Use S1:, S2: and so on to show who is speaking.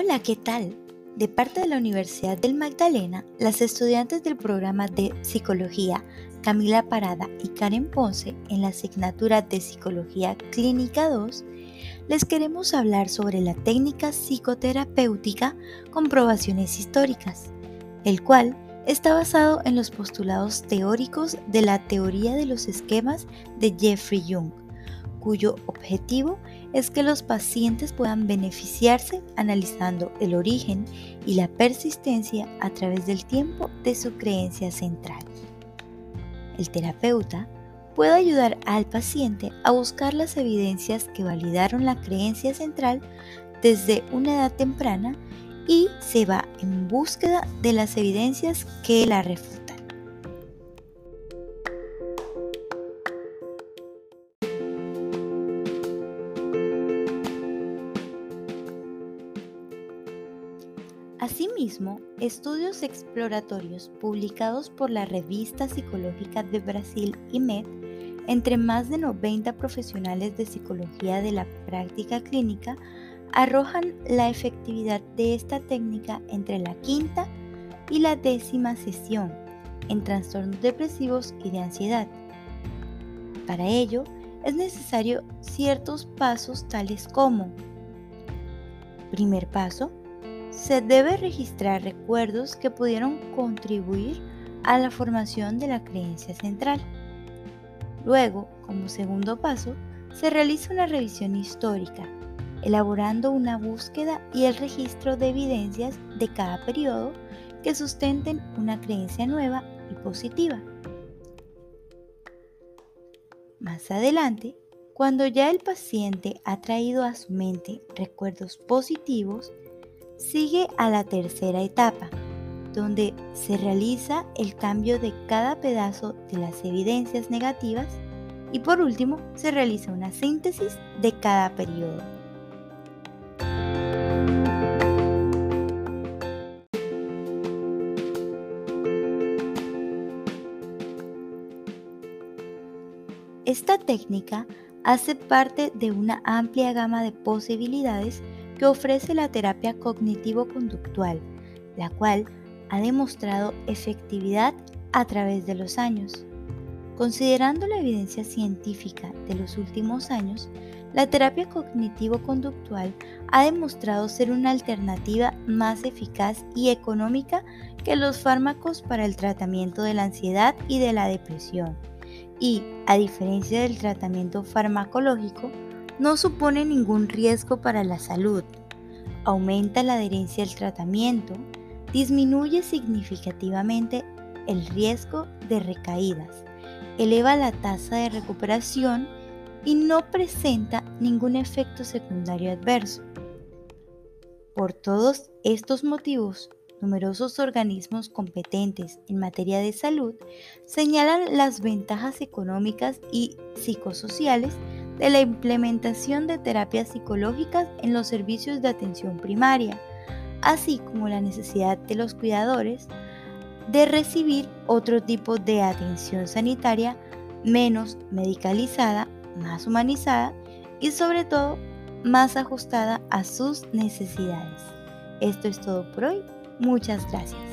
S1: Hola, ¿qué tal? De parte de la Universidad del Magdalena, las estudiantes del programa de Psicología Camila Parada y Karen Ponce en la asignatura de Psicología Clínica 2 les queremos hablar sobre la técnica psicoterapéutica comprobaciones históricas, el cual está basado en los postulados teóricos de la teoría de los esquemas de Jeffrey Jung cuyo objetivo es que los pacientes puedan beneficiarse analizando el origen y la persistencia a través del tiempo de su creencia central. El terapeuta puede ayudar al paciente a buscar las evidencias que validaron la creencia central desde una edad temprana y se va en búsqueda de las evidencias que la refuerzan. Asimismo, estudios exploratorios publicados por la Revista Psicológica de Brasil y MED entre más de 90 profesionales de psicología de la práctica clínica arrojan la efectividad de esta técnica entre la quinta y la décima sesión en trastornos depresivos y de ansiedad. Para ello, es necesario ciertos pasos tales como Primer paso, se debe registrar recuerdos que pudieron contribuir a la formación de la creencia central. Luego, como segundo paso, se realiza una revisión histórica, elaborando una búsqueda y el registro de evidencias de cada periodo que sustenten una creencia nueva y positiva. Más adelante, cuando ya el paciente ha traído a su mente recuerdos positivos, sigue a la tercera etapa, donde se realiza el cambio de cada pedazo de las evidencias negativas y por último se realiza una síntesis de cada periodo. Esta técnica hace parte de una amplia gama de posibilidades que ofrece la terapia cognitivo-conductual, la cual ha demostrado efectividad a través de los años. Considerando la evidencia científica de los últimos años, la terapia cognitivo-conductual ha demostrado ser una alternativa más eficaz y económica que los fármacos para el tratamiento de la ansiedad y de la depresión. Y, a diferencia del tratamiento farmacológico, no supone ningún riesgo para la salud, aumenta la adherencia al tratamiento, disminuye significativamente el riesgo de recaídas, eleva la tasa de recuperación y no presenta ningún efecto secundario adverso. Por todos estos motivos, numerosos organismos competentes en materia de salud señalan las ventajas económicas y psicosociales de la implementación de terapias psicológicas en los servicios de atención primaria, así como la necesidad de los cuidadores de recibir otro tipo de atención sanitaria menos medicalizada, más humanizada y sobre todo más ajustada a sus necesidades. Esto es todo por hoy. Muchas gracias.